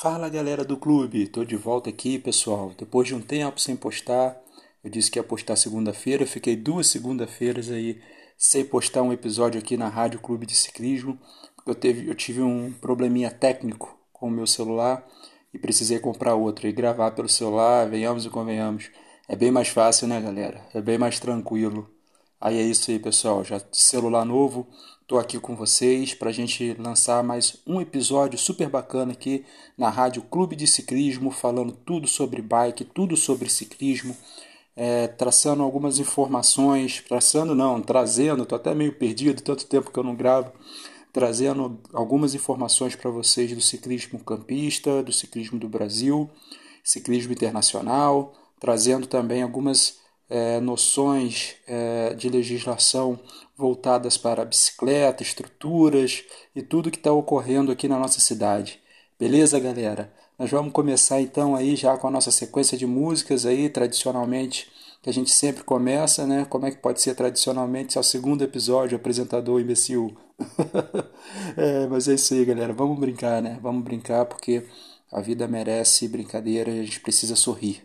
Fala galera do clube, tô de volta aqui pessoal. Depois de um tempo sem postar, eu disse que ia postar segunda-feira, fiquei duas segunda-feiras aí sem postar um episódio aqui na Rádio Clube de Ciclismo. Eu, teve, eu tive um probleminha técnico com o meu celular e precisei comprar outro e gravar pelo celular, venhamos e convenhamos. É bem mais fácil, né galera? É bem mais tranquilo. Aí é isso aí pessoal, já celular novo, Estou aqui com vocês para a gente lançar mais um episódio super bacana aqui na Rádio Clube de Ciclismo, falando tudo sobre bike, tudo sobre ciclismo, é, traçando algumas informações, traçando não, trazendo, estou até meio perdido, tanto tempo que eu não gravo, trazendo algumas informações para vocês do ciclismo campista, do ciclismo do Brasil, ciclismo internacional, trazendo também algumas é, noções é, de legislação voltadas para bicicleta, estruturas e tudo que está ocorrendo aqui na nossa cidade. Beleza, galera? Nós vamos começar então aí já com a nossa sequência de músicas aí, tradicionalmente, que a gente sempre começa, né? Como é que pode ser tradicionalmente? Se é o segundo episódio, apresentador imbecil. é, mas é isso aí, galera. Vamos brincar, né? Vamos brincar porque a vida merece brincadeira e a gente precisa sorrir.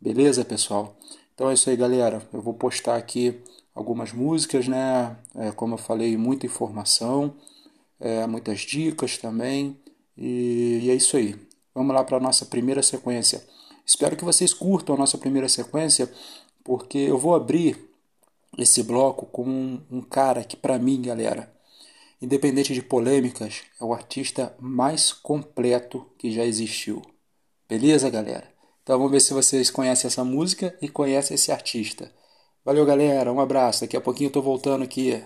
Beleza, pessoal? Então é isso aí, galera. Eu vou postar aqui algumas músicas, né? É, como eu falei, muita informação, é, muitas dicas também. E, e é isso aí. Vamos lá para a nossa primeira sequência. Espero que vocês curtam a nossa primeira sequência, porque eu vou abrir esse bloco com um, um cara que, para mim, galera, independente de polêmicas, é o artista mais completo que já existiu. Beleza, galera? Então vamos ver se vocês conhecem essa música e conhecem esse artista. Valeu, galera. Um abraço. Daqui a pouquinho eu tô voltando aqui.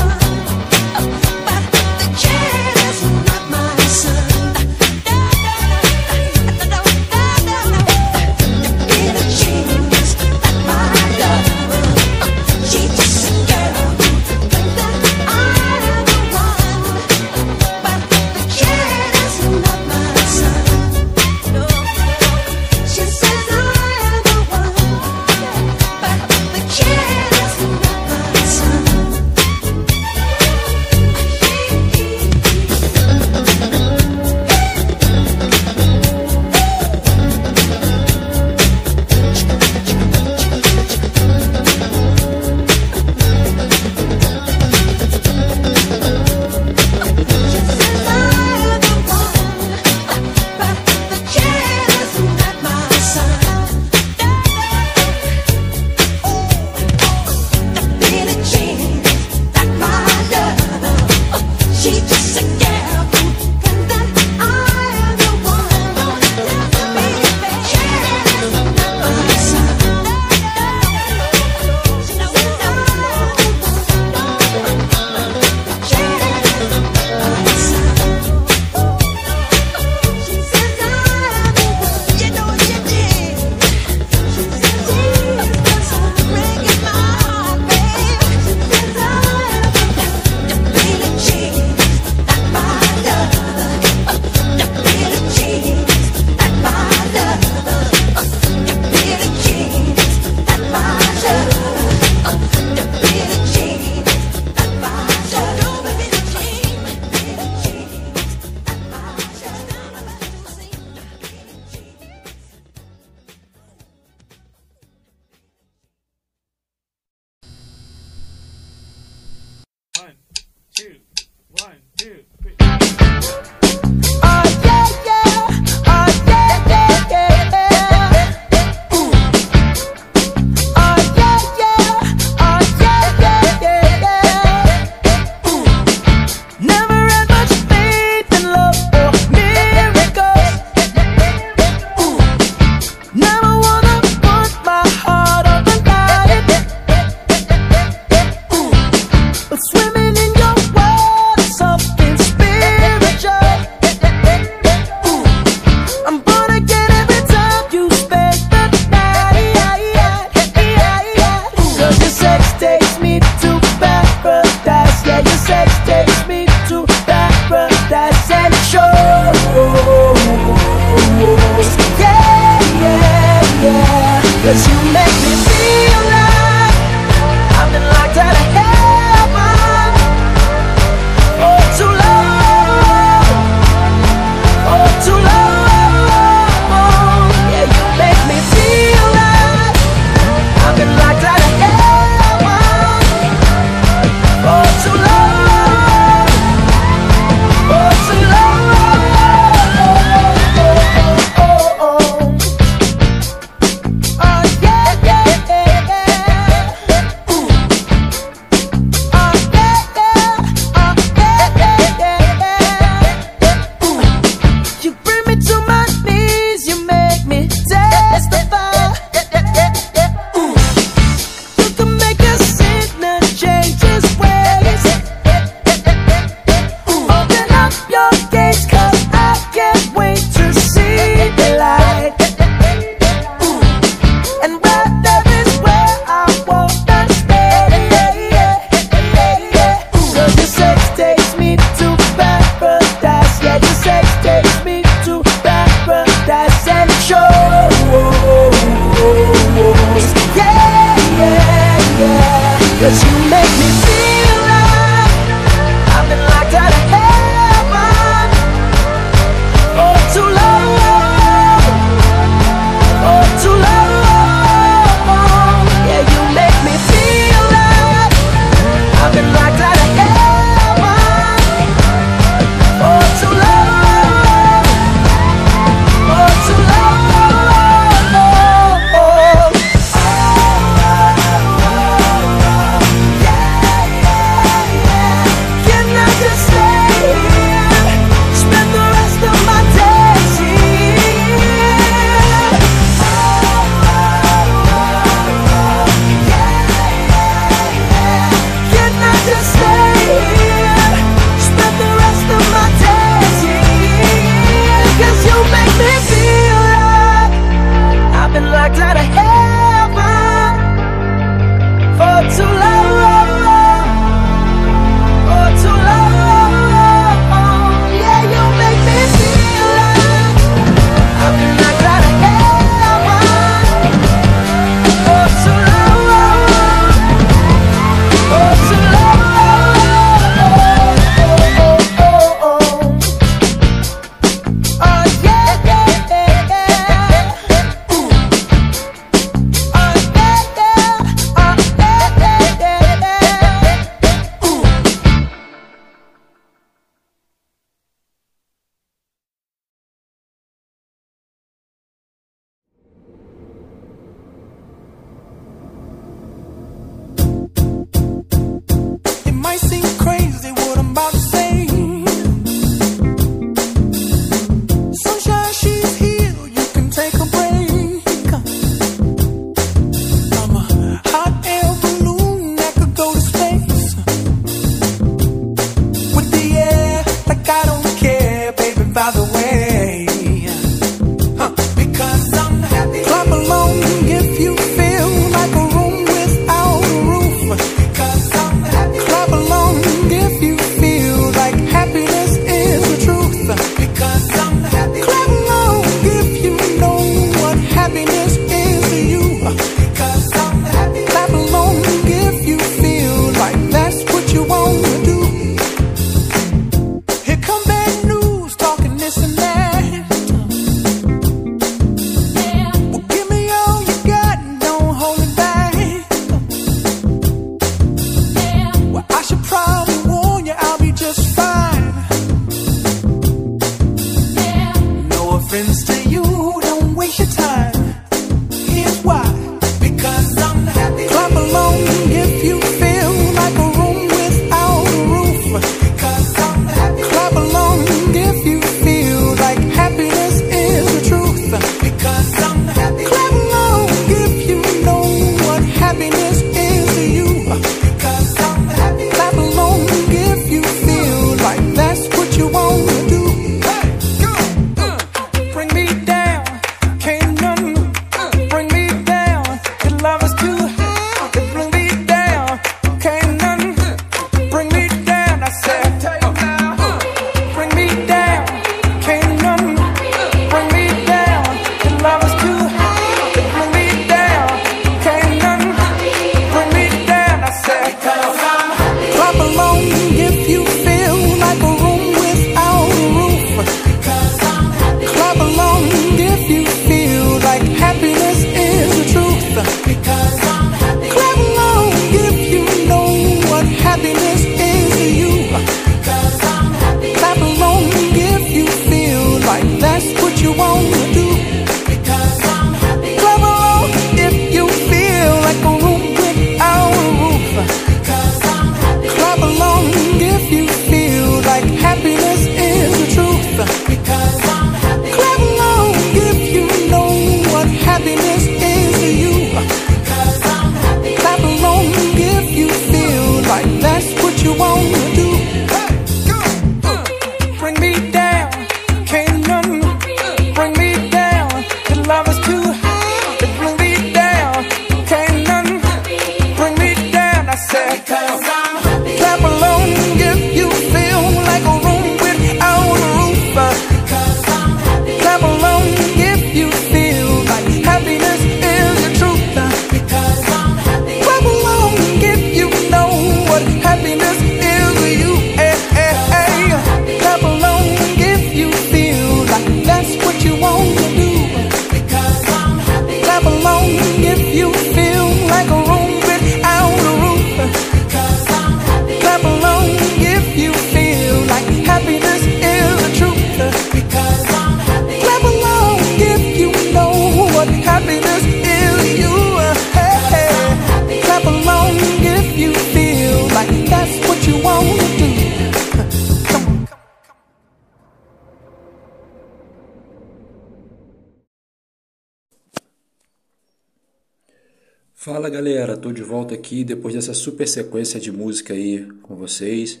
Fala galera, tô de volta aqui depois dessa super sequência de música aí com vocês.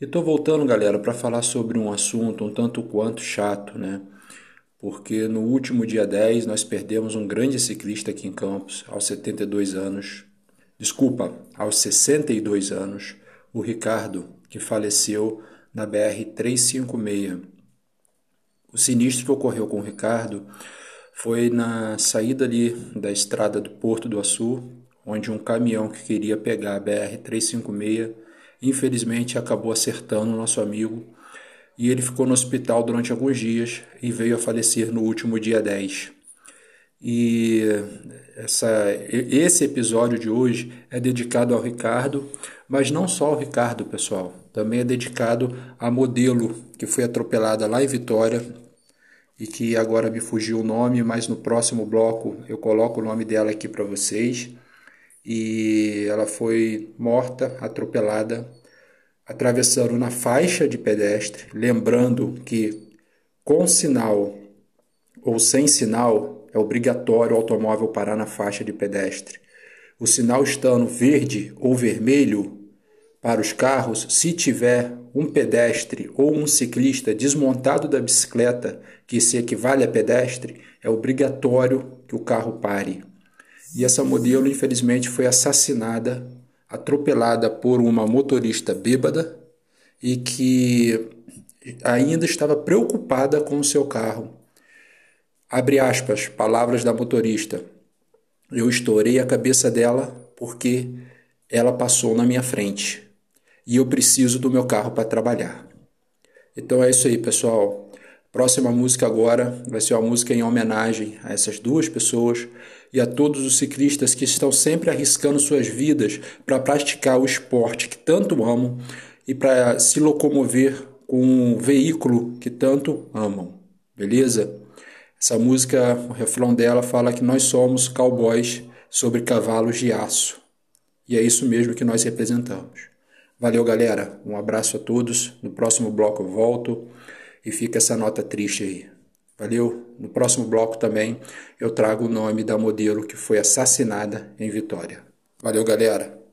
E tô voltando, galera, para falar sobre um assunto um tanto quanto chato, né? Porque no último dia 10 nós perdemos um grande ciclista aqui em Campos, aos 72 anos. Desculpa, aos 62 anos, o Ricardo, que faleceu na BR 356. O sinistro que ocorreu com o Ricardo foi na saída ali da estrada do Porto do Açu, onde um caminhão que queria pegar a BR-356, infelizmente acabou acertando o nosso amigo e ele ficou no hospital durante alguns dias e veio a falecer no último dia 10. E essa, esse episódio de hoje é dedicado ao Ricardo, mas não só ao Ricardo, pessoal. Também é dedicado à modelo que foi atropelada lá em Vitória e que agora me fugiu o nome, mas no próximo bloco eu coloco o nome dela aqui para vocês. E ela foi morta, atropelada, atravessando na faixa de pedestre, lembrando que com sinal ou sem sinal é obrigatório o automóvel parar na faixa de pedestre. O sinal estando verde ou vermelho para os carros, se tiver um pedestre ou um ciclista desmontado da bicicleta, que se equivale a pedestre, é obrigatório que o carro pare. E essa modelo, infelizmente, foi assassinada, atropelada por uma motorista bêbada e que ainda estava preocupada com o seu carro. Abre aspas, palavras da motorista. Eu estourei a cabeça dela porque ela passou na minha frente e eu preciso do meu carro para trabalhar. Então é isso aí, pessoal. Próxima música agora vai ser uma música em homenagem a essas duas pessoas e a todos os ciclistas que estão sempre arriscando suas vidas para praticar o esporte que tanto amam e para se locomover com um veículo que tanto amam. Beleza? Essa música, o refrão dela fala que nós somos cowboys sobre cavalos de aço. E é isso mesmo que nós representamos. Valeu, galera. Um abraço a todos. No próximo bloco eu volto e fica essa nota triste aí. Valeu? No próximo bloco também eu trago o nome da modelo que foi assassinada em Vitória. Valeu, galera.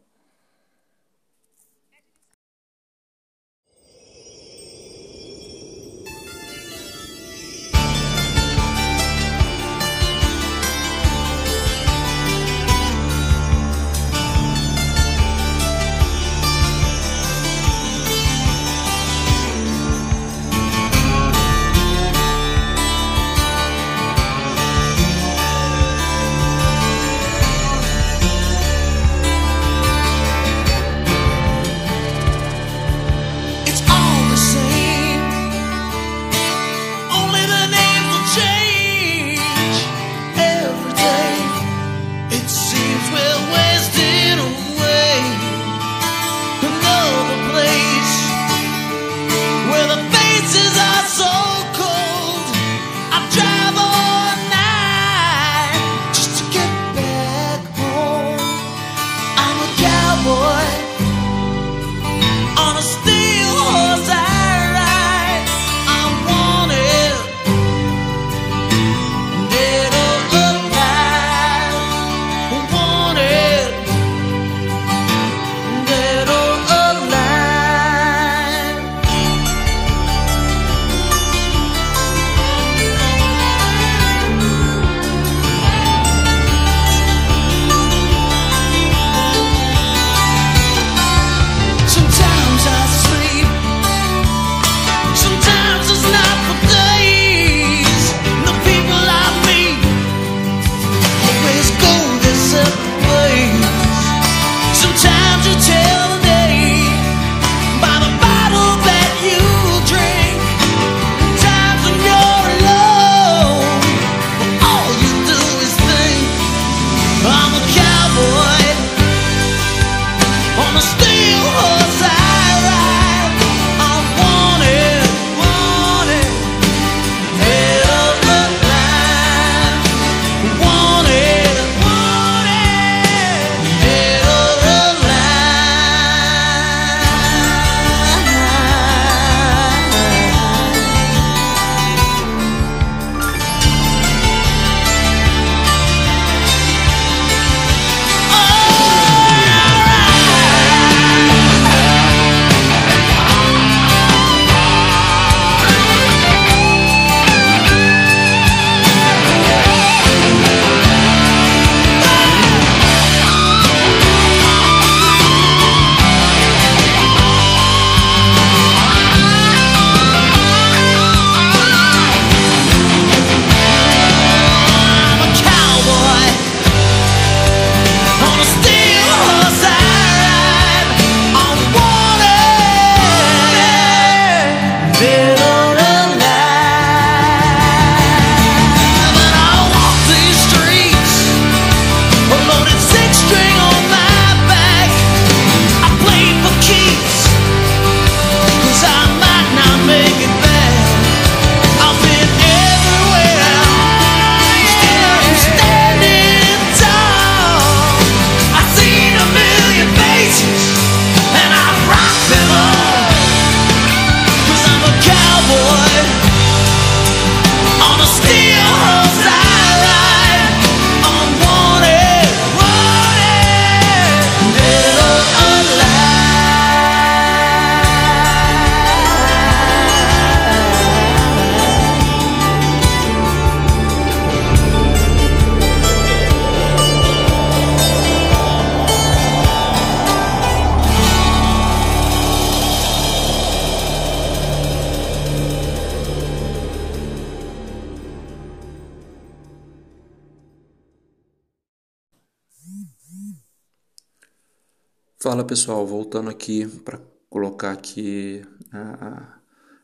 Pessoal, voltando aqui para colocar aqui uh,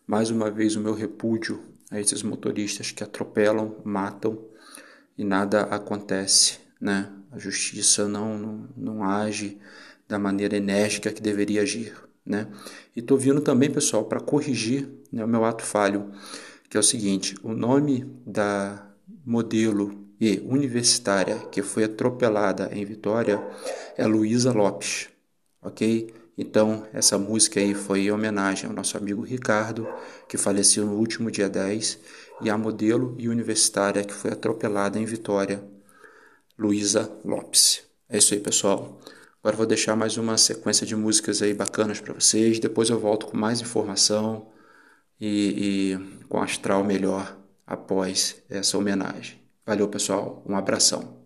mais uma vez o meu repúdio a esses motoristas que atropelam, matam e nada acontece, né? A justiça não, não, não age da maneira enérgica que deveria agir, né? E tô vindo também, pessoal, para corrigir né, o meu ato falho, que é o seguinte: o nome da modelo e universitária que foi atropelada em Vitória é Luísa Lopes ok? Então, essa música aí foi em homenagem ao nosso amigo Ricardo, que faleceu no último dia 10, e à modelo e universitária que foi atropelada em Vitória, Luísa Lopes. É isso aí, pessoal. Agora vou deixar mais uma sequência de músicas aí bacanas para vocês. Depois eu volto com mais informação e, e com astral melhor após essa homenagem. Valeu, pessoal. Um abração.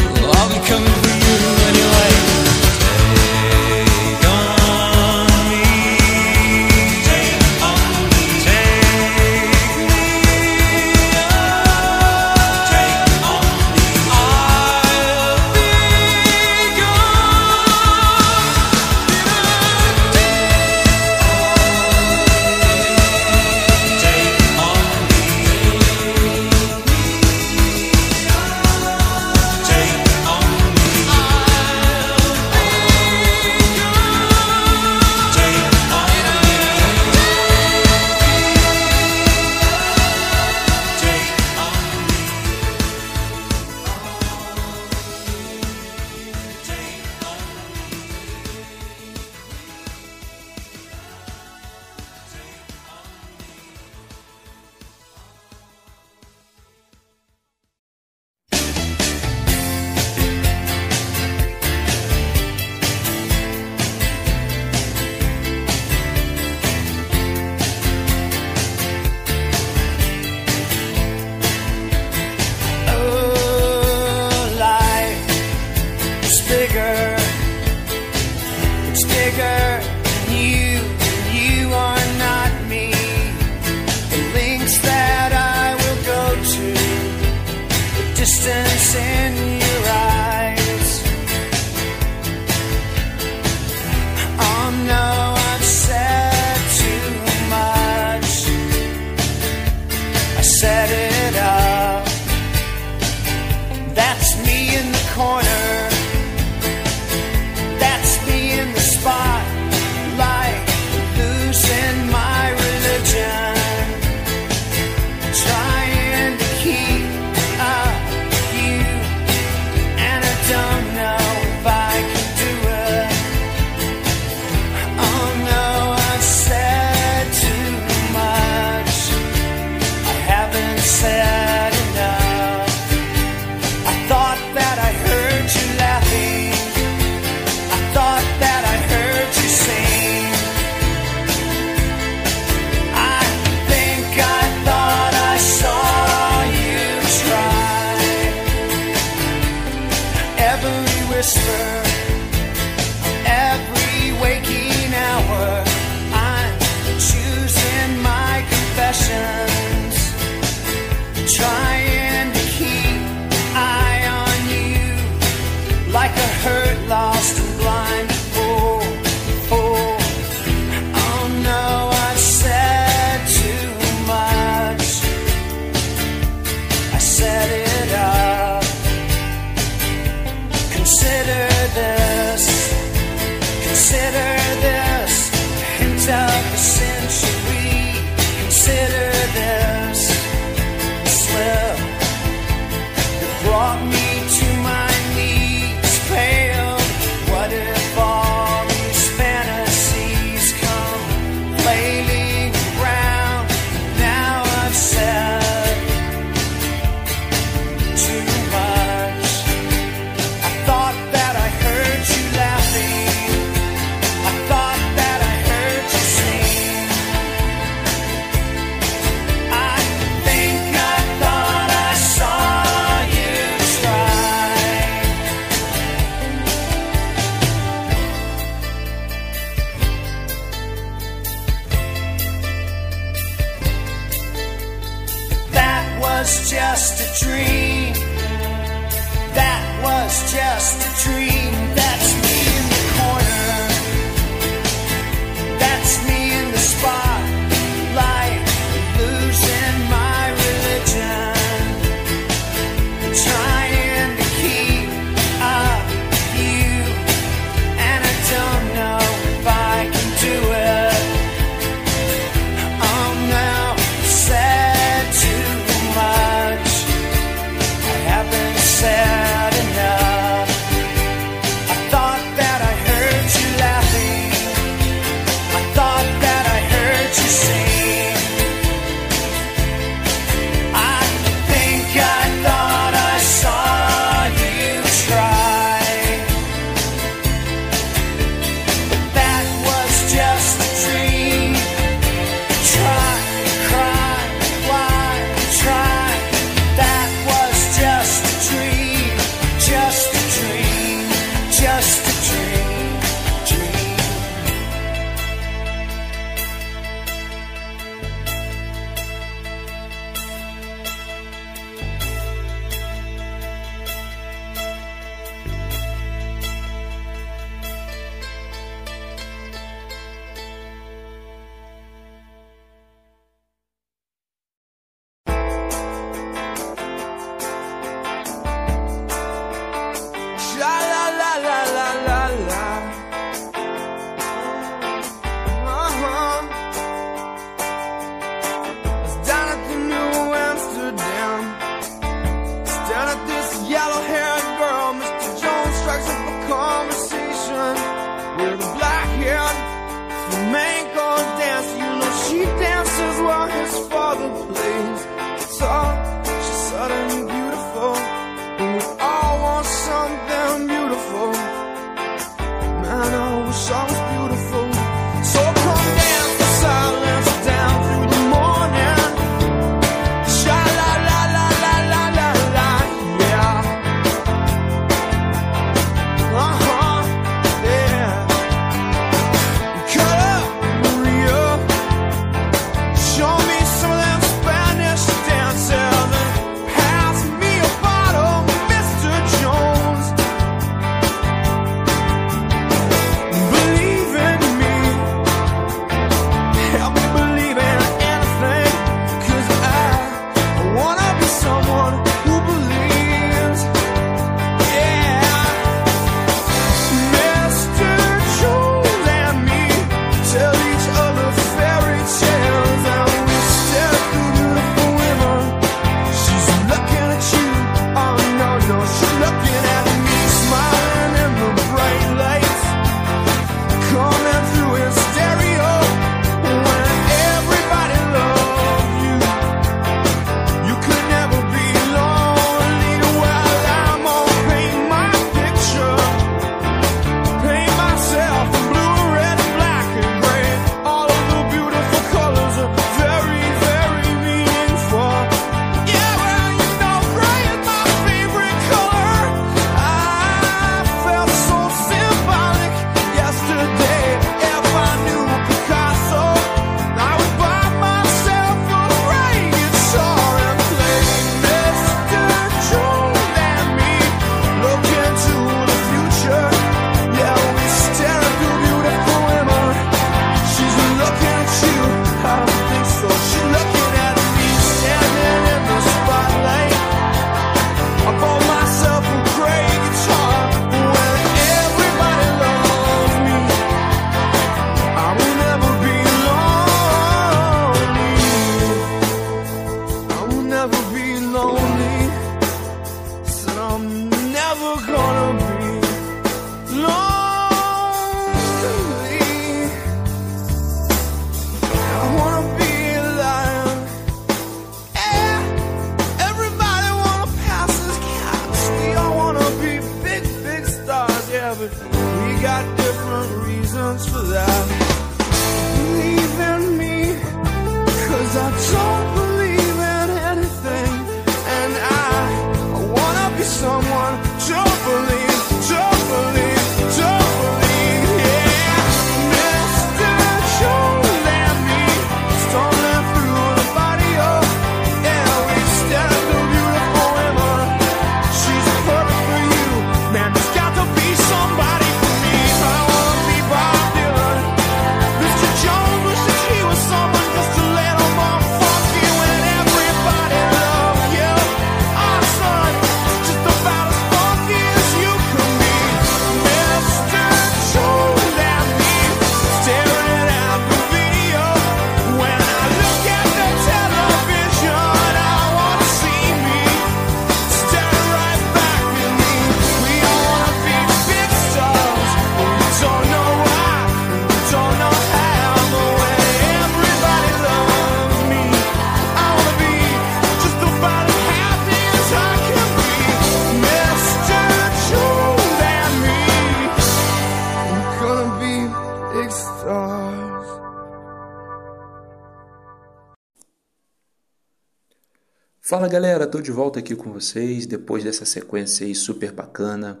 Fala galera, tô de volta aqui com vocês depois dessa sequência aí super bacana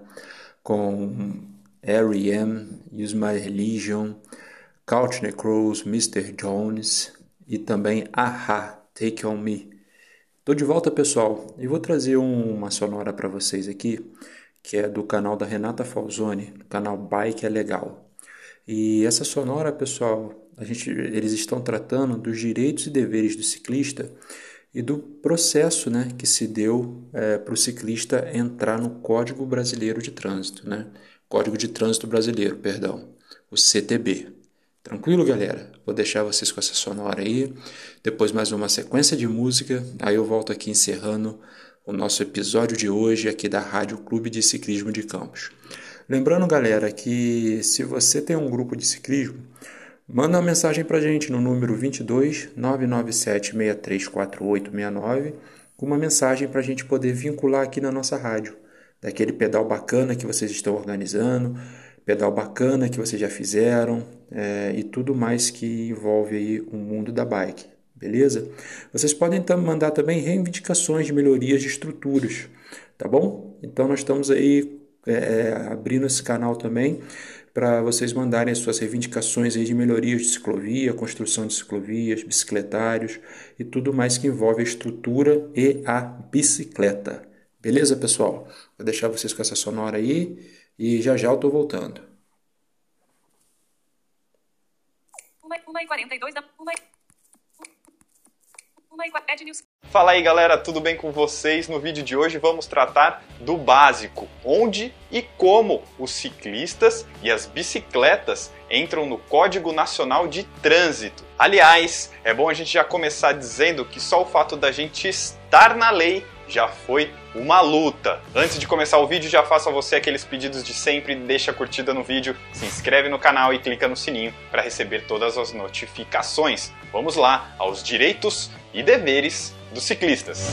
com R.E.M., Use My Religion, Courtney Crows, Mr. Jones e também Aha, Take On Me. Tô de volta pessoal e vou trazer uma sonora para vocês aqui que é do canal da Renata Falzoni, canal Bike é Legal. E essa sonora pessoal, a gente, eles estão tratando dos direitos e deveres do ciclista e do processo né, que se deu é, para o ciclista entrar no Código Brasileiro de Trânsito, né? Código de Trânsito Brasileiro, perdão, o CTB. Tranquilo, galera? Vou deixar vocês com essa sonora aí, depois mais uma sequência de música, aí eu volto aqui encerrando o nosso episódio de hoje aqui da Rádio Clube de Ciclismo de Campos. Lembrando, galera, que se você tem um grupo de ciclismo, Manda uma mensagem para gente no número 22 997 634869 com uma mensagem para a gente poder vincular aqui na nossa rádio. Daquele pedal bacana que vocês estão organizando, pedal bacana que vocês já fizeram é, e tudo mais que envolve aí o mundo da bike. Beleza? Vocês podem mandar também reivindicações de melhorias de estruturas, tá bom? Então nós estamos aí é, abrindo esse canal também para vocês mandarem as suas reivindicações aí de melhorias de ciclovia, construção de ciclovias, bicicletários e tudo mais que envolve a estrutura e a bicicleta. Beleza, pessoal? Vou deixar vocês com essa sonora aí e já já eu tô voltando. 1 e 42 da 1 Fala aí galera, tudo bem com vocês? No vídeo de hoje vamos tratar do básico, onde e como os ciclistas e as bicicletas entram no Código Nacional de Trânsito. Aliás, é bom a gente já começar dizendo que só o fato da gente estar na lei já foi uma luta. Antes de começar o vídeo, já faço a você aqueles pedidos de sempre, deixa a curtida no vídeo, se inscreve no canal e clica no sininho para receber todas as notificações. Vamos lá aos direitos e deveres dos ciclistas.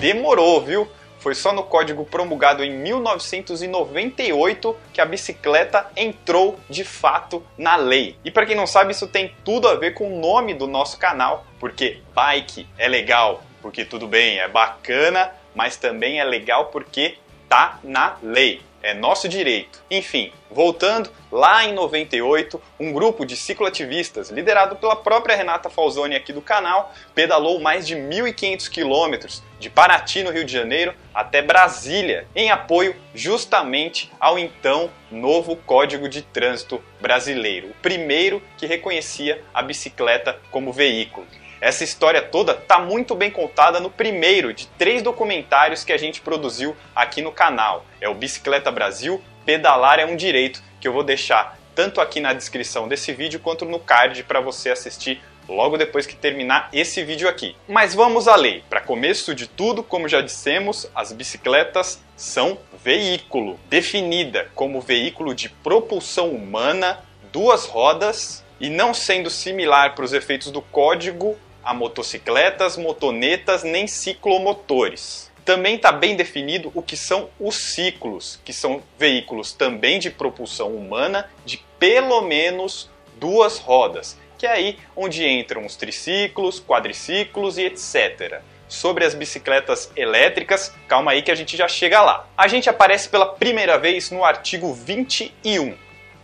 Demorou, viu? Foi só no código promulgado em 1998 que a bicicleta entrou de fato na lei. E para quem não sabe, isso tem tudo a ver com o nome do nosso canal, porque bike é legal, porque tudo bem, é bacana, mas também é legal porque tá na lei é nosso direito. Enfim, voltando, lá em 98, um grupo de cicloativistas, liderado pela própria Renata Falzoni aqui do canal, pedalou mais de 1.500 quilômetros de Paraty, no Rio de Janeiro, até Brasília, em apoio justamente ao então novo Código de Trânsito Brasileiro, o primeiro que reconhecia a bicicleta como veículo. Essa história toda está muito bem contada no primeiro de três documentários que a gente produziu aqui no canal. É o Bicicleta Brasil, Pedalar é um Direito, que eu vou deixar tanto aqui na descrição desse vídeo quanto no card para você assistir logo depois que terminar esse vídeo aqui. Mas vamos à lei. Para começo de tudo, como já dissemos, as bicicletas são veículo, definida como veículo de propulsão humana, duas rodas e não sendo similar para os efeitos do código a motocicletas, motonetas nem ciclomotores. Também está bem definido o que são os ciclos, que são veículos também de propulsão humana de pelo menos duas rodas, que é aí onde entram os triciclos, quadriciclos e etc. Sobre as bicicletas elétricas, calma aí que a gente já chega lá. A gente aparece pela primeira vez no artigo 21,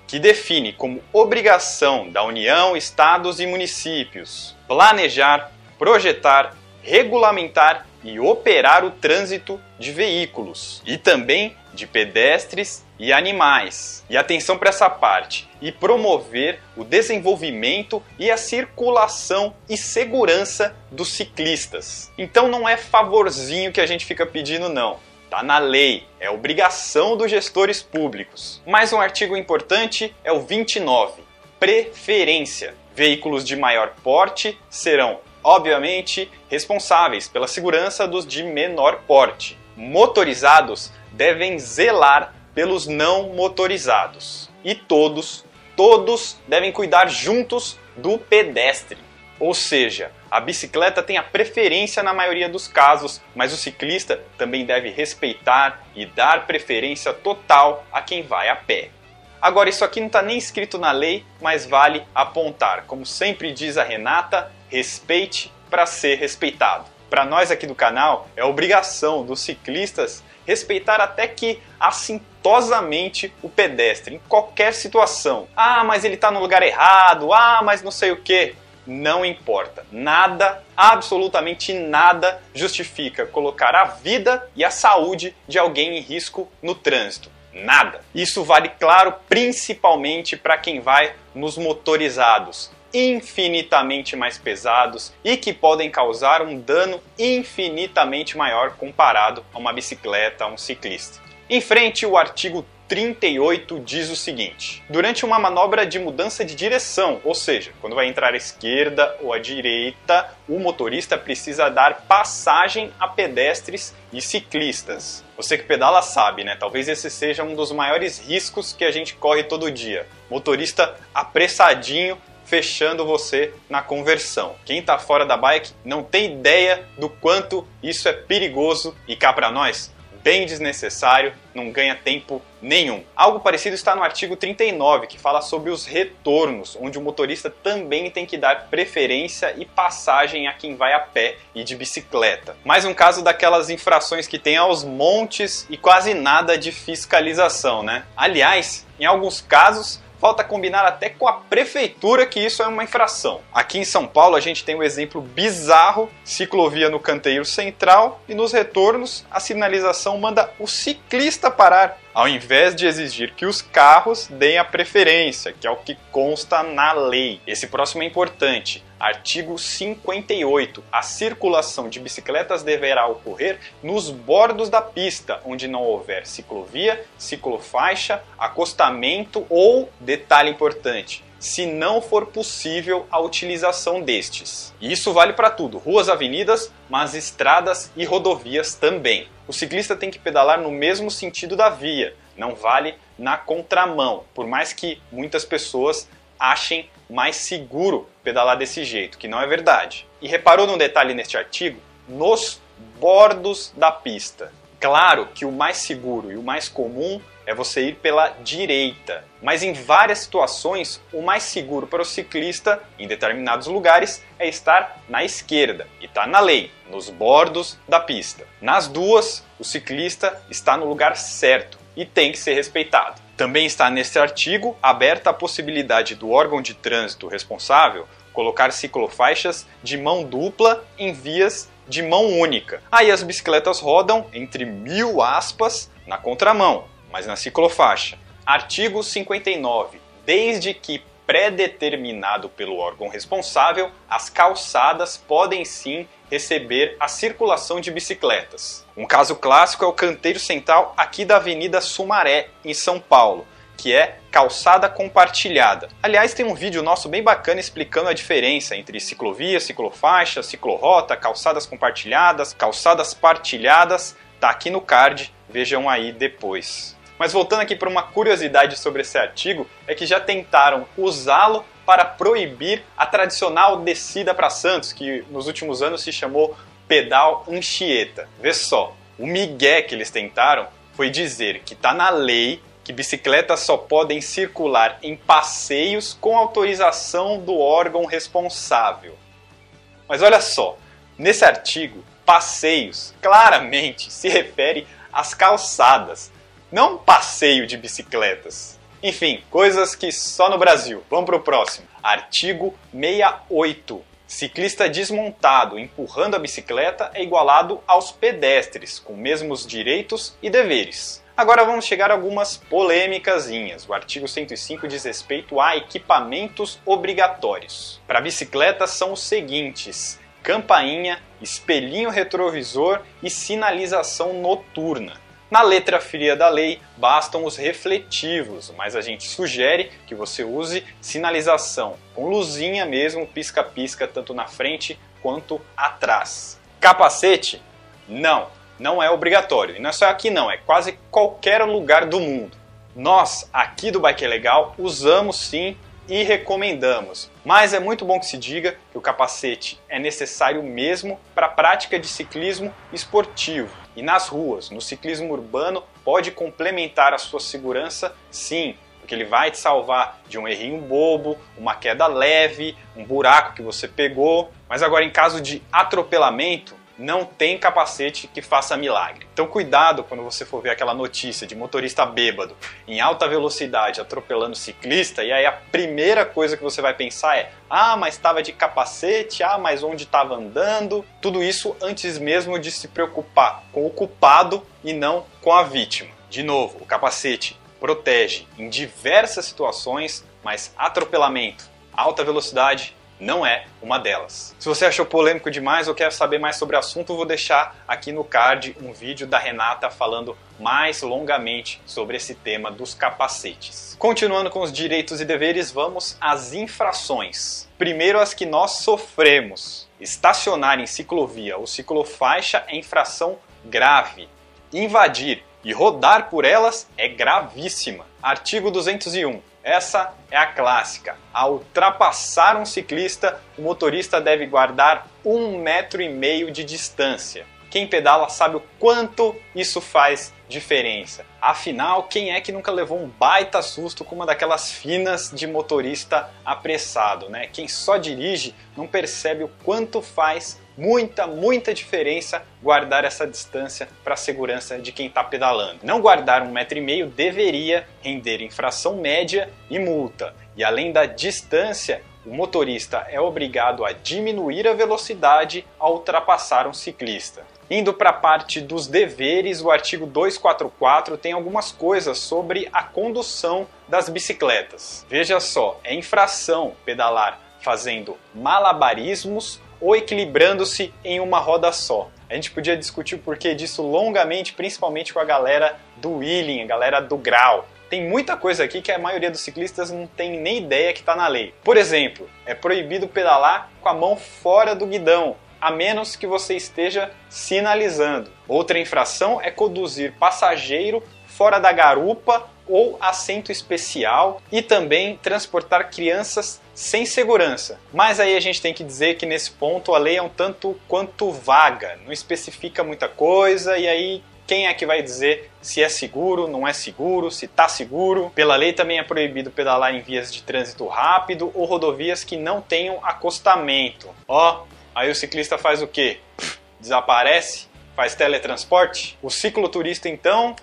que define como obrigação da União, estados e municípios planejar, projetar, regulamentar e operar o trânsito de veículos e também de pedestres e animais. E atenção para essa parte, e promover o desenvolvimento e a circulação e segurança dos ciclistas. Então não é favorzinho que a gente fica pedindo não. Está na lei, é obrigação dos gestores públicos. Mais um artigo importante é o 29, preferência. Veículos de maior porte serão, obviamente, responsáveis pela segurança dos de menor porte. Motorizados devem zelar pelos não motorizados. E todos, todos devem cuidar juntos do pedestre. Ou seja, a bicicleta tem a preferência na maioria dos casos, mas o ciclista também deve respeitar e dar preferência total a quem vai a pé. Agora, isso aqui não está nem escrito na lei, mas vale apontar. Como sempre diz a Renata, respeite para ser respeitado. Para nós aqui do canal, é obrigação dos ciclistas respeitar até que assintosamente o pedestre, em qualquer situação. Ah, mas ele está no lugar errado, ah, mas não sei o que. Não importa. Nada, absolutamente nada, justifica colocar a vida e a saúde de alguém em risco no trânsito. Nada. Isso vale, claro, principalmente para quem vai nos motorizados infinitamente mais pesados e que podem causar um dano infinitamente maior comparado a uma bicicleta, a um ciclista. Em frente, o artigo 38 diz o seguinte: durante uma manobra de mudança de direção, ou seja, quando vai entrar à esquerda ou à direita, o motorista precisa dar passagem a pedestres e ciclistas. Você que pedala sabe, né? Talvez esse seja um dos maiores riscos que a gente corre todo dia. Motorista apressadinho fechando você na conversão. Quem está fora da bike não tem ideia do quanto isso é perigoso e cá para nós, bem desnecessário, não ganha tempo nenhum. Algo parecido está no artigo 39, que fala sobre os retornos, onde o motorista também tem que dar preferência e passagem a quem vai a pé e de bicicleta. Mais um caso daquelas infrações que tem aos montes e quase nada de fiscalização, né? Aliás, em alguns casos, falta combinar até com a prefeitura que isso é uma infração. Aqui em São Paulo a gente tem um exemplo bizarro, ciclovia no canteiro central e nos retornos a sinalização manda o ciclista parar ao invés de exigir que os carros deem a preferência, que é o que consta na lei. Esse próximo é importante. Artigo 58. A circulação de bicicletas deverá ocorrer nos bordos da pista, onde não houver ciclovia, ciclofaixa, acostamento ou, detalhe importante, se não for possível a utilização destes. E isso vale para tudo: ruas, avenidas, mas estradas e rodovias também o ciclista tem que pedalar no mesmo sentido da via, não vale na contramão, por mais que muitas pessoas achem mais seguro pedalar desse jeito, que não é verdade. E reparou num detalhe neste artigo? Nos bordos da pista. Claro que o mais seguro e o mais comum é você ir pela direita, mas em várias situações o mais seguro para o ciclista, em determinados lugares, é estar na esquerda e está na lei, nos bordos da pista. Nas duas, o ciclista está no lugar certo e tem que ser respeitado. Também está neste artigo aberta a possibilidade do órgão de trânsito responsável colocar ciclofaixas de mão dupla em vias de mão única. Aí as bicicletas rodam entre mil aspas na contramão, mas na ciclofaixa. Artigo 59. Desde que pré-determinado pelo órgão responsável, as calçadas podem sim receber a circulação de bicicletas. Um caso clássico é o canteiro central aqui da Avenida Sumaré, em São Paulo, que é calçada compartilhada. Aliás, tem um vídeo nosso bem bacana explicando a diferença entre ciclovia, ciclofaixa, ciclorota, calçadas compartilhadas, calçadas partilhadas. Tá aqui no card, vejam aí depois. Mas voltando aqui para uma curiosidade sobre esse artigo, é que já tentaram usá-lo para proibir a tradicional descida para Santos, que nos últimos anos se chamou pedal Anchieta. Vê só, o migué que eles tentaram foi dizer que está na lei que bicicletas só podem circular em passeios com autorização do órgão responsável. Mas olha só, nesse artigo, passeios claramente se refere às calçadas, não passeio de bicicletas. Enfim, coisas que só no Brasil. Vamos para o próximo. Artigo 68. Ciclista desmontado empurrando a bicicleta é igualado aos pedestres, com mesmos direitos e deveres. Agora vamos chegar a algumas polêmicasinhas. O artigo 105 diz respeito a equipamentos obrigatórios. Para bicicletas são os seguintes: campainha, espelhinho retrovisor e sinalização noturna. Na letra fria da lei, bastam os refletivos, mas a gente sugere que você use sinalização com luzinha mesmo, pisca-pisca, tanto na frente quanto atrás. Capacete? Não não é obrigatório. E não é só aqui não, é quase qualquer lugar do mundo. Nós, aqui do Bike Legal, usamos sim e recomendamos. Mas é muito bom que se diga que o capacete é necessário mesmo para a prática de ciclismo esportivo. E nas ruas, no ciclismo urbano, pode complementar a sua segurança sim, porque ele vai te salvar de um errinho bobo, uma queda leve, um buraco que você pegou. Mas agora, em caso de atropelamento, não tem capacete que faça milagre. Então cuidado quando você for ver aquela notícia de motorista bêbado em alta velocidade atropelando ciclista e aí a primeira coisa que você vai pensar é: "Ah, mas estava de capacete, ah, mas onde estava andando?". Tudo isso antes mesmo de se preocupar com o culpado e não com a vítima. De novo, o capacete protege em diversas situações, mas atropelamento, alta velocidade não é uma delas. Se você achou polêmico demais ou quer saber mais sobre o assunto, vou deixar aqui no card um vídeo da Renata falando mais longamente sobre esse tema dos capacetes. Continuando com os direitos e deveres, vamos às infrações. Primeiro as que nós sofremos. Estacionar em ciclovia ou ciclofaixa é infração grave. Invadir e rodar por elas é gravíssima. Artigo 201. Essa é a clássica. Ao ultrapassar um ciclista, o motorista deve guardar um metro e meio de distância. Quem pedala sabe o quanto isso faz diferença. Afinal, quem é que nunca levou um baita susto com uma daquelas finas de motorista apressado, né? Quem só dirige não percebe o quanto faz muita, muita diferença guardar essa distância para a segurança de quem está pedalando. Não guardar um metro e meio deveria render infração média e multa. E além da distância, o motorista é obrigado a diminuir a velocidade ao ultrapassar um ciclista. Indo para a parte dos deveres, o artigo 244 tem algumas coisas sobre a condução das bicicletas. Veja só, é infração pedalar fazendo malabarismos ou equilibrando-se em uma roda só. A gente podia discutir o porquê disso longamente, principalmente com a galera do wheeling, a galera do grau. Tem muita coisa aqui que a maioria dos ciclistas não tem nem ideia que está na lei. Por exemplo, é proibido pedalar com a mão fora do guidão, a menos que você esteja sinalizando. Outra infração é conduzir passageiro fora da garupa ou assento especial e também transportar crianças sem segurança. Mas aí a gente tem que dizer que nesse ponto a lei é um tanto quanto vaga, não especifica muita coisa e aí quem é que vai dizer se é seguro, não é seguro, se está seguro? Pela lei também é proibido pedalar em vias de trânsito rápido ou rodovias que não tenham acostamento. Ó, aí o ciclista faz o quê? Desaparece? Faz teletransporte? O cicloturista então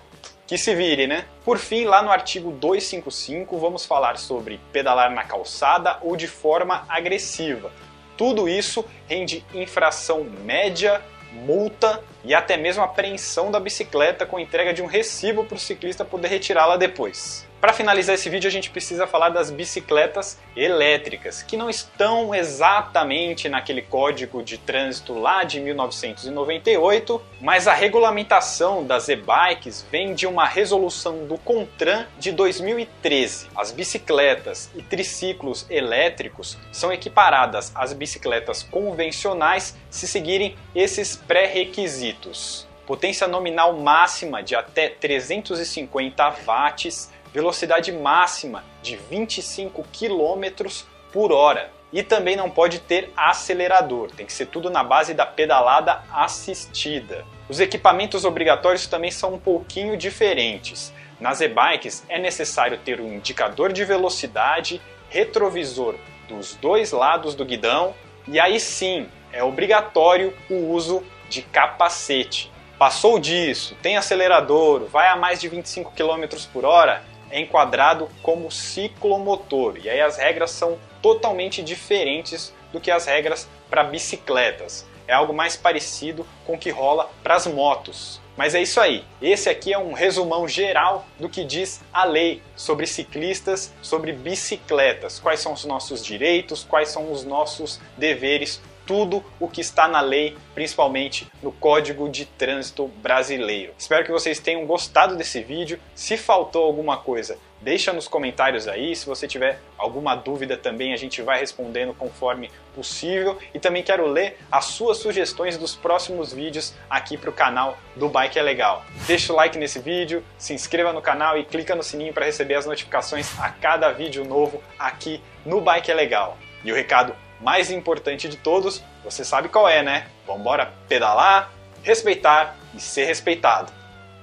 que se vire, né? Por fim, lá no artigo 255, vamos falar sobre pedalar na calçada ou de forma agressiva. Tudo isso rende infração média, multa e até mesmo apreensão da bicicleta com entrega de um recibo para o ciclista poder retirá-la depois. Para finalizar esse vídeo, a gente precisa falar das bicicletas elétricas, que não estão exatamente naquele código de trânsito lá de 1998, mas a regulamentação das e-bikes vem de uma resolução do CONTRAN de 2013. As bicicletas e triciclos elétricos são equiparadas às bicicletas convencionais se seguirem esses pré-requisitos. Potência nominal máxima de até 350 watts, velocidade máxima de 25 km por hora. E também não pode ter acelerador, tem que ser tudo na base da pedalada assistida. Os equipamentos obrigatórios também são um pouquinho diferentes. Nas e-bikes é necessário ter um indicador de velocidade, retrovisor dos dois lados do guidão e aí sim é obrigatório o uso de capacete. Passou disso, tem acelerador, vai a mais de 25 km por hora, é enquadrado como ciclomotor. E aí as regras são totalmente diferentes do que as regras para bicicletas. É algo mais parecido com o que rola para as motos. Mas é isso aí. Esse aqui é um resumão geral do que diz a lei sobre ciclistas, sobre bicicletas. Quais são os nossos direitos, quais são os nossos deveres tudo o que está na lei, principalmente no Código de Trânsito Brasileiro. Espero que vocês tenham gostado desse vídeo. Se faltou alguma coisa, deixa nos comentários aí. Se você tiver alguma dúvida também, a gente vai respondendo conforme possível. E também quero ler as suas sugestões dos próximos vídeos aqui para o canal do Bike é Legal. Deixa o like nesse vídeo, se inscreva no canal e clica no sininho para receber as notificações a cada vídeo novo aqui no Bike é Legal. E o recado mais importante de todos, você sabe qual é, né? Vambora pedalar, respeitar e ser respeitado.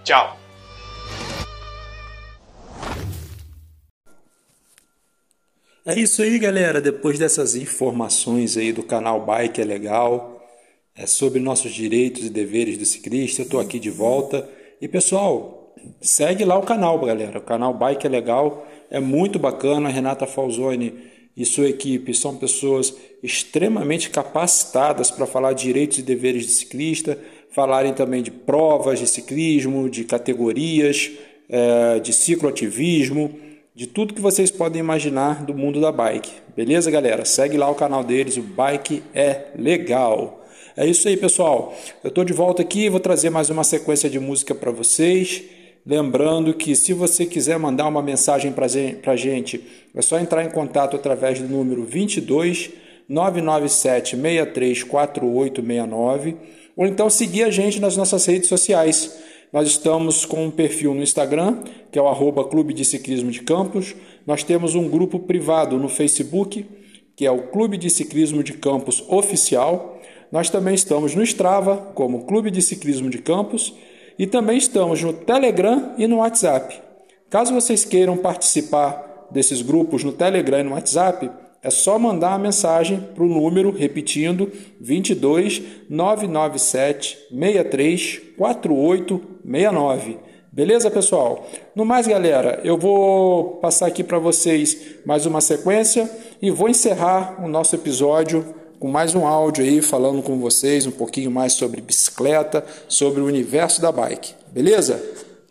Tchau! É isso aí, galera. Depois dessas informações aí do canal Bike é Legal, é sobre nossos direitos e deveres do ciclista, eu tô aqui de volta. E pessoal, segue lá o canal, galera. O canal Bike é Legal é muito bacana. Renata Falzoni e sua equipe são pessoas extremamente capacitadas para falar direitos e deveres de ciclista, falarem também de provas de ciclismo, de categorias, é, de cicloativismo, de tudo que vocês podem imaginar do mundo da bike. Beleza, galera? Segue lá o canal deles, o Bike é Legal. É isso aí, pessoal. Eu estou de volta aqui, vou trazer mais uma sequência de música para vocês. Lembrando que se você quiser mandar uma mensagem para a gente, é só entrar em contato através do número 22 997 634869 ou então seguir a gente nas nossas redes sociais. Nós estamos com um perfil no Instagram, que é o arroba Clube de Ciclismo de Campos. Nós temos um grupo privado no Facebook, que é o Clube de Ciclismo de Campos Oficial. Nós também estamos no Strava, como Clube de Ciclismo de Campos e também estamos no Telegram e no WhatsApp. Caso vocês queiram participar desses grupos no Telegram e no WhatsApp, é só mandar uma mensagem para o número, repetindo, 22 997 63 4869. Beleza, pessoal? No mais, galera, eu vou passar aqui para vocês mais uma sequência e vou encerrar o nosso episódio com mais um áudio aí falando com vocês um pouquinho mais sobre bicicleta, sobre o universo da bike. Beleza?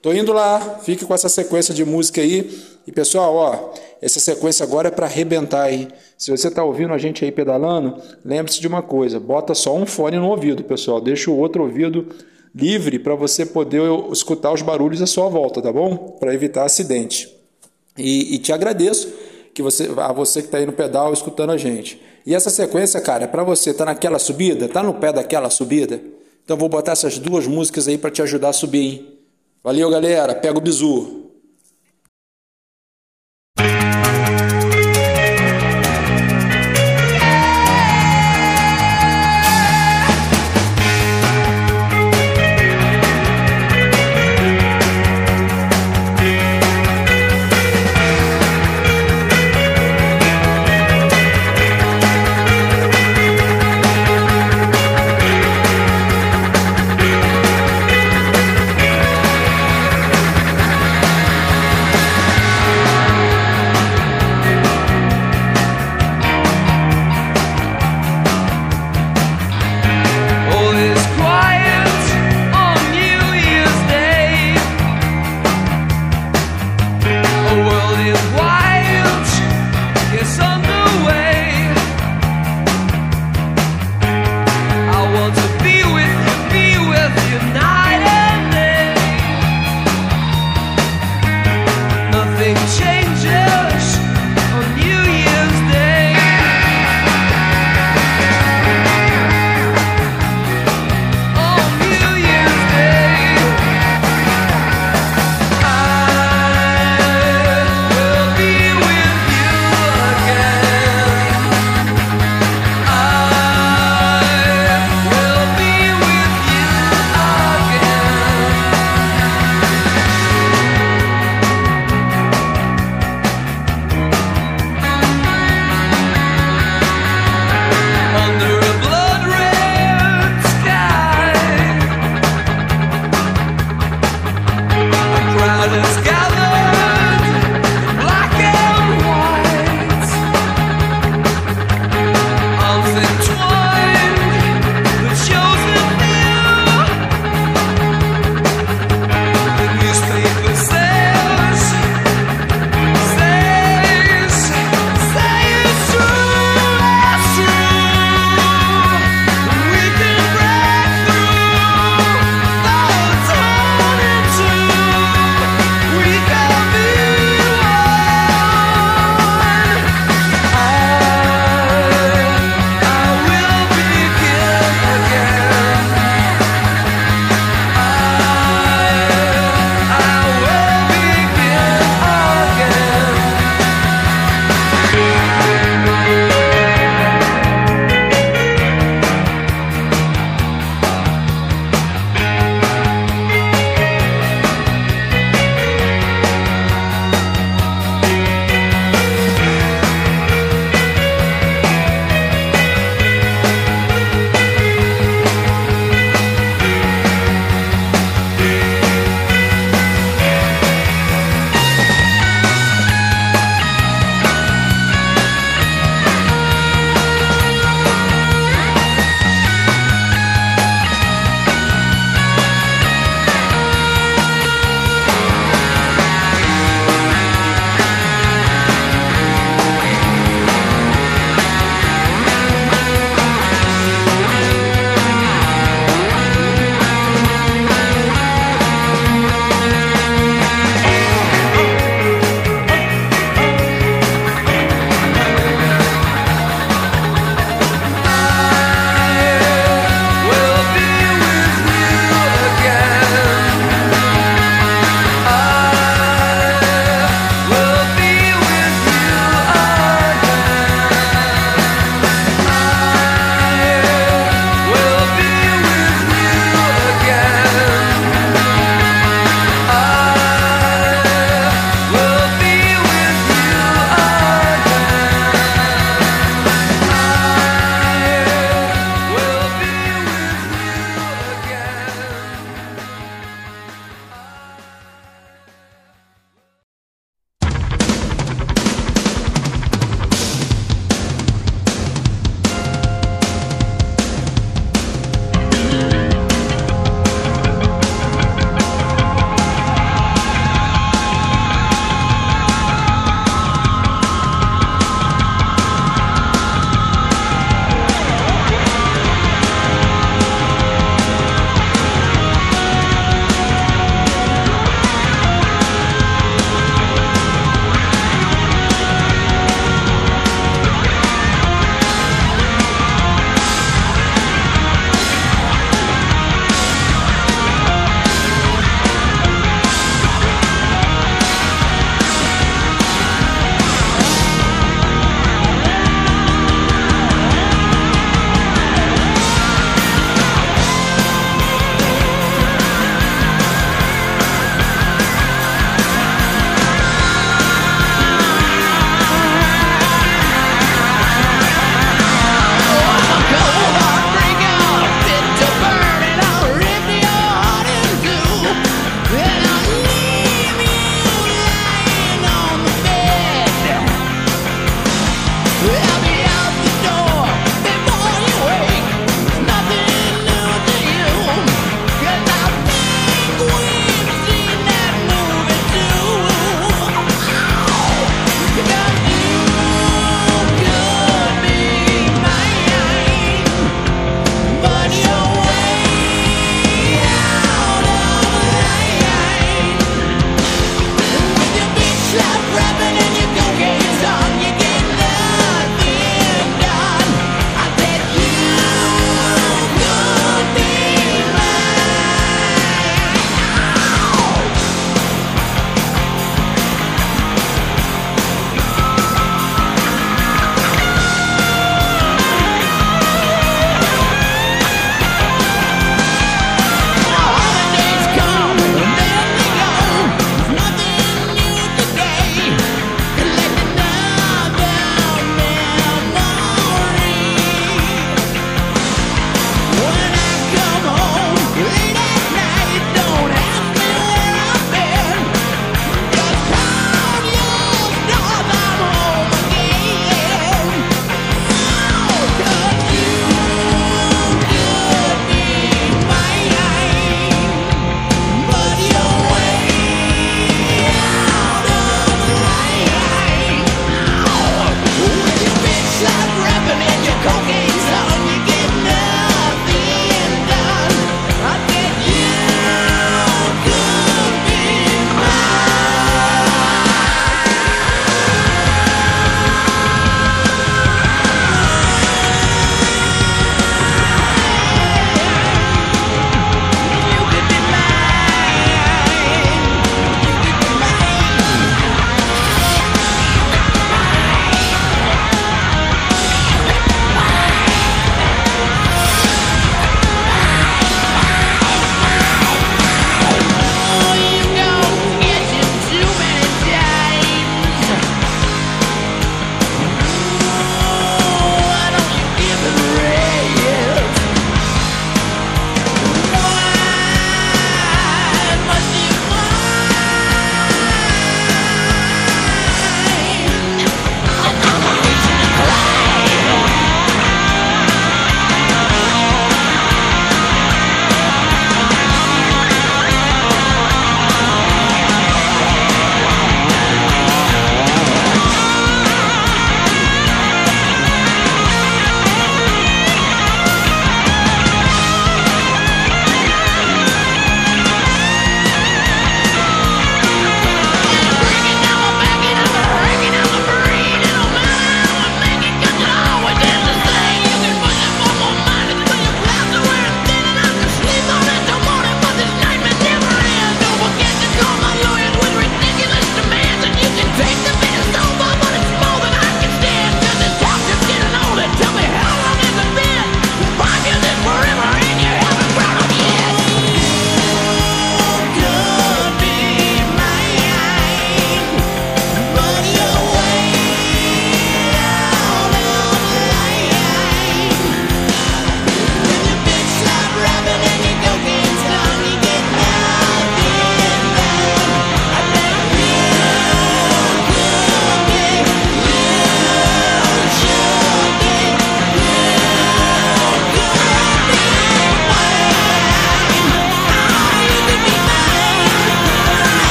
Tô indo lá, fique com essa sequência de música aí. E pessoal, ó, essa sequência agora é para arrebentar aí. Se você tá ouvindo a gente aí pedalando, lembre-se de uma coisa, bota só um fone no ouvido, pessoal, deixa o outro ouvido livre para você poder escutar os barulhos à sua volta, tá bom? Para evitar acidente. E, e te agradeço que você, a você que está aí no pedal escutando a gente. E essa sequência, cara, é para você, tá naquela subida, tá no pé daquela subida. Então vou botar essas duas músicas aí para te ajudar a subir. Hein? Valeu, galera. Pega o bizu.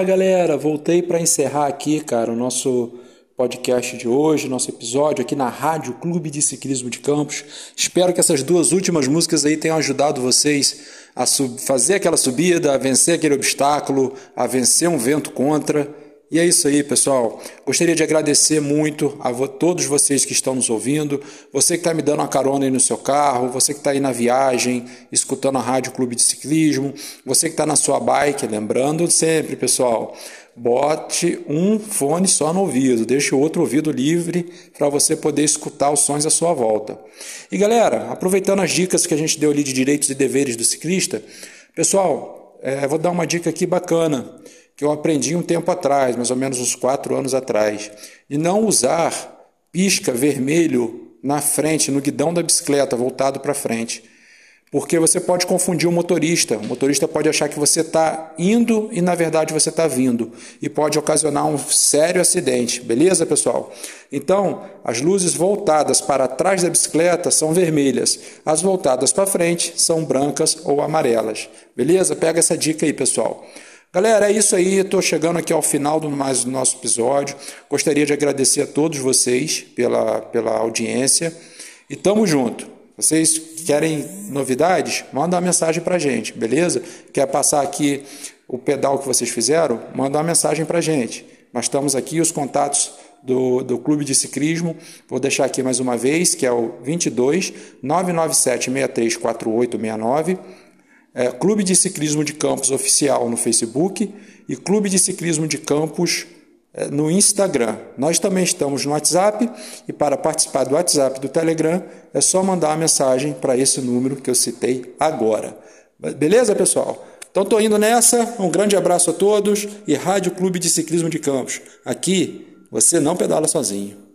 Fala galera, voltei para encerrar aqui, cara, o nosso podcast de hoje, nosso episódio aqui na Rádio Clube de Ciclismo de Campos. Espero que essas duas últimas músicas aí tenham ajudado vocês a fazer aquela subida, a vencer aquele obstáculo, a vencer um vento contra. E é isso aí, pessoal. Gostaria de agradecer muito a todos vocês que estão nos ouvindo, você que está me dando uma carona aí no seu carro, você que está aí na viagem, escutando a Rádio Clube de Ciclismo, você que está na sua bike, lembrando sempre, pessoal, bote um fone só no ouvido, deixe o outro ouvido livre para você poder escutar os sons à sua volta. E galera, aproveitando as dicas que a gente deu ali de direitos e deveres do ciclista, pessoal, é, vou dar uma dica aqui bacana que eu aprendi um tempo atrás, mais ou menos uns quatro anos atrás, de não usar pisca vermelho na frente, no guidão da bicicleta, voltado para frente. Porque você pode confundir o motorista. O motorista pode achar que você está indo e na verdade você está vindo. E pode ocasionar um sério acidente. Beleza, pessoal? Então, as luzes voltadas para trás da bicicleta são vermelhas. As voltadas para frente são brancas ou amarelas. Beleza? Pega essa dica aí, pessoal. Galera, é isso aí. Estou chegando aqui ao final do mais do nosso episódio. Gostaria de agradecer a todos vocês pela, pela audiência. E tamo junto. Vocês querem novidades? Manda uma mensagem para gente, beleza? Quer passar aqui o pedal que vocês fizeram? Manda uma mensagem para gente. Nós estamos aqui, os contatos do, do Clube de Ciclismo. Vou deixar aqui mais uma vez, que é o 22 997 634869 é, Clube de Ciclismo de Campos Oficial no Facebook e Clube de Ciclismo de Campos é, no Instagram. Nós também estamos no WhatsApp e para participar do WhatsApp do Telegram é só mandar uma mensagem para esse número que eu citei agora. Beleza, pessoal? Então estou indo nessa. Um grande abraço a todos e Rádio Clube de Ciclismo de Campos. Aqui você não pedala sozinho.